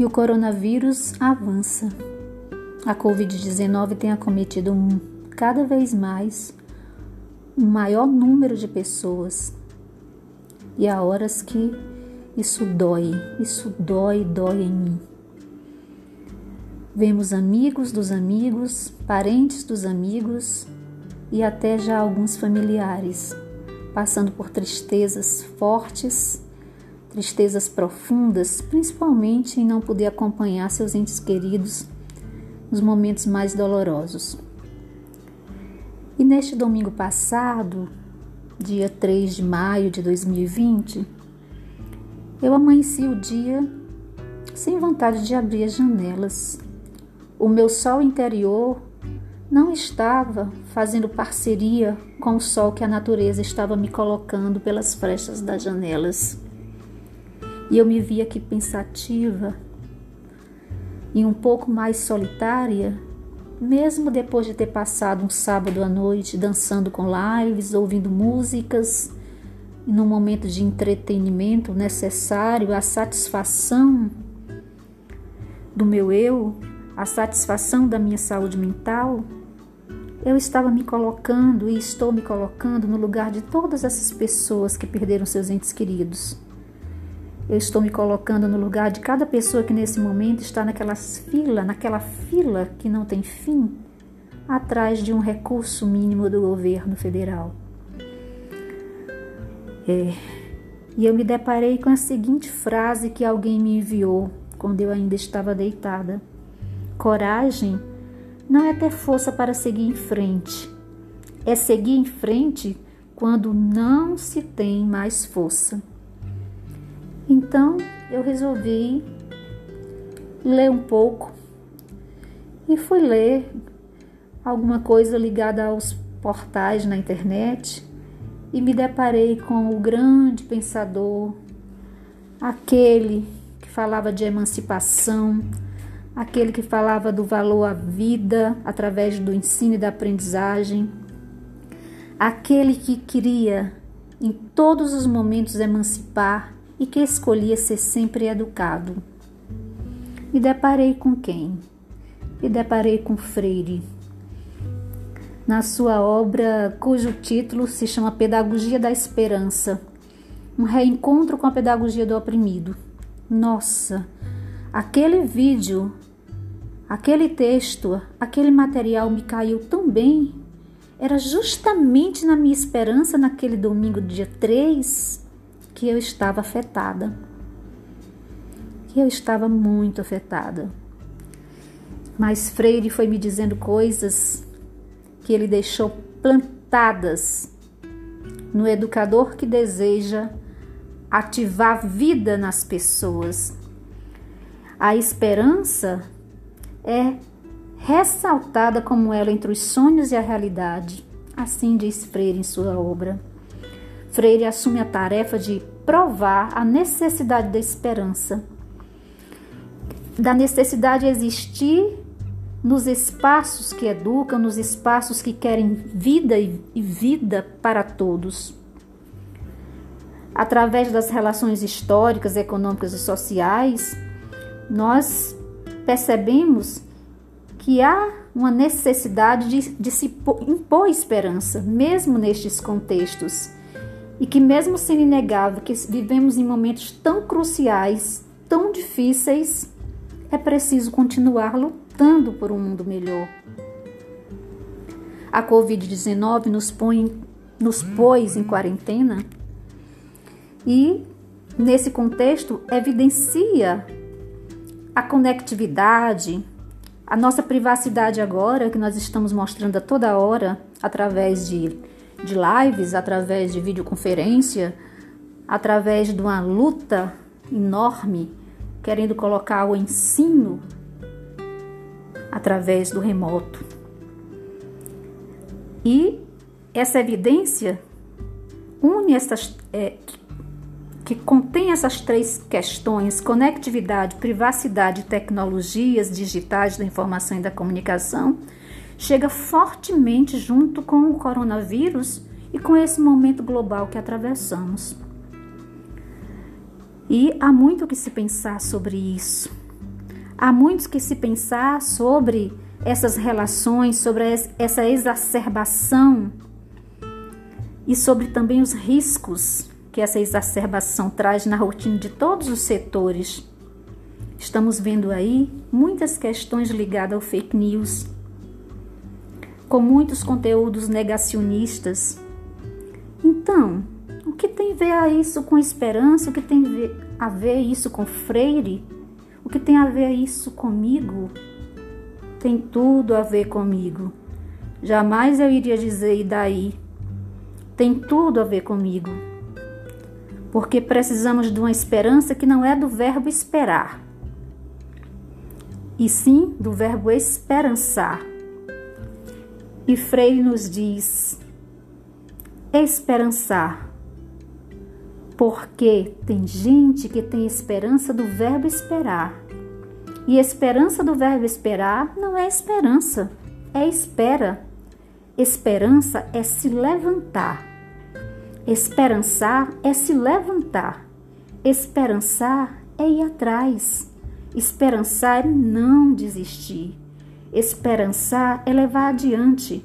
E o coronavírus avança. A Covid-19 tem acometido um, cada vez mais um maior número de pessoas. E há horas que isso dói, isso dói, dói em mim. Vemos amigos dos amigos, parentes dos amigos e até já alguns familiares passando por tristezas fortes, tristezas profundas, principalmente em não poder acompanhar seus entes queridos nos momentos mais dolorosos. E neste domingo passado, dia 3 de maio de 2020, eu amanheci o dia sem vontade de abrir as janelas. O meu sol interior não estava fazendo parceria com o sol que a natureza estava me colocando pelas frestas das janelas. E eu me via aqui pensativa e um pouco mais solitária, mesmo depois de ter passado um sábado à noite dançando com lives, ouvindo músicas, num momento de entretenimento necessário à satisfação do meu eu, a satisfação da minha saúde mental, eu estava me colocando e estou me colocando no lugar de todas essas pessoas que perderam seus entes queridos. Eu estou me colocando no lugar de cada pessoa que nesse momento está naquela fila, naquela fila que não tem fim, atrás de um recurso mínimo do governo federal. É, e eu me deparei com a seguinte frase que alguém me enviou quando eu ainda estava deitada: Coragem não é ter força para seguir em frente, é seguir em frente quando não se tem mais força. Então eu resolvi ler um pouco e fui ler alguma coisa ligada aos portais na internet e me deparei com o grande pensador, aquele que falava de emancipação, aquele que falava do valor à vida através do ensino e da aprendizagem, aquele que queria em todos os momentos emancipar e que escolhia ser sempre educado. Me deparei com quem? Me deparei com Freire. Na sua obra, cujo título se chama Pedagogia da Esperança, um reencontro com a pedagogia do oprimido. Nossa, aquele vídeo Aquele texto, aquele material me caiu tão bem. Era justamente na minha esperança, naquele domingo, dia 3, que eu estava afetada. Que eu estava muito afetada. Mas Freire foi me dizendo coisas que ele deixou plantadas no educador que deseja ativar vida nas pessoas. A esperança é ressaltada como ela entre os sonhos e a realidade. Assim diz Freire em sua obra. Freire assume a tarefa de provar a necessidade da esperança, da necessidade de existir nos espaços que educam, nos espaços que querem vida e vida para todos. Através das relações históricas, econômicas e sociais, nós percebemos que há uma necessidade de, de se impor esperança, mesmo nestes contextos, e que, mesmo sendo inegável que vivemos em momentos tão cruciais, tão difíceis, é preciso continuar lutando por um mundo melhor. A Covid-19 nos, põe, nos pôs em quarentena e, nesse contexto, evidencia a conectividade, a nossa privacidade agora, que nós estamos mostrando a toda hora através de, de lives, através de videoconferência, através de uma luta enorme, querendo colocar o ensino através do remoto. E essa evidência une essas, é, que contém essas três questões: conectividade, privacidade tecnologias digitais da informação e da comunicação, chega fortemente junto com o coronavírus e com esse momento global que atravessamos. E há muito que se pensar sobre isso. Há muitos que se pensar sobre essas relações, sobre essa exacerbação e sobre também os riscos que essa exacerbação traz na rotina de todos os setores. Estamos vendo aí muitas questões ligadas ao fake news, com muitos conteúdos negacionistas. Então, o que tem a ver isso com esperança? O que tem a ver isso com Freire? O que tem a ver isso comigo? Tem tudo a ver comigo. Jamais eu iria dizer e daí. Tem tudo a ver comigo. Porque precisamos de uma esperança que não é do verbo esperar, e sim do verbo esperançar. E Freire nos diz: esperançar porque tem gente que tem esperança do verbo esperar. E esperança do verbo esperar não é esperança, é espera. Esperança é se levantar. Esperançar é se levantar. Esperançar é ir atrás. Esperançar é não desistir. Esperançar é levar adiante.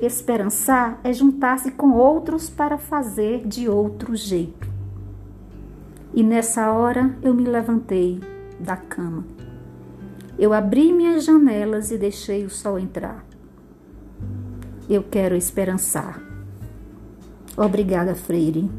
Esperançar é juntar-se com outros para fazer de outro jeito. E nessa hora eu me levantei da cama. Eu abri minhas janelas e deixei o sol entrar. Eu quero esperançar. Obrigada, Freire.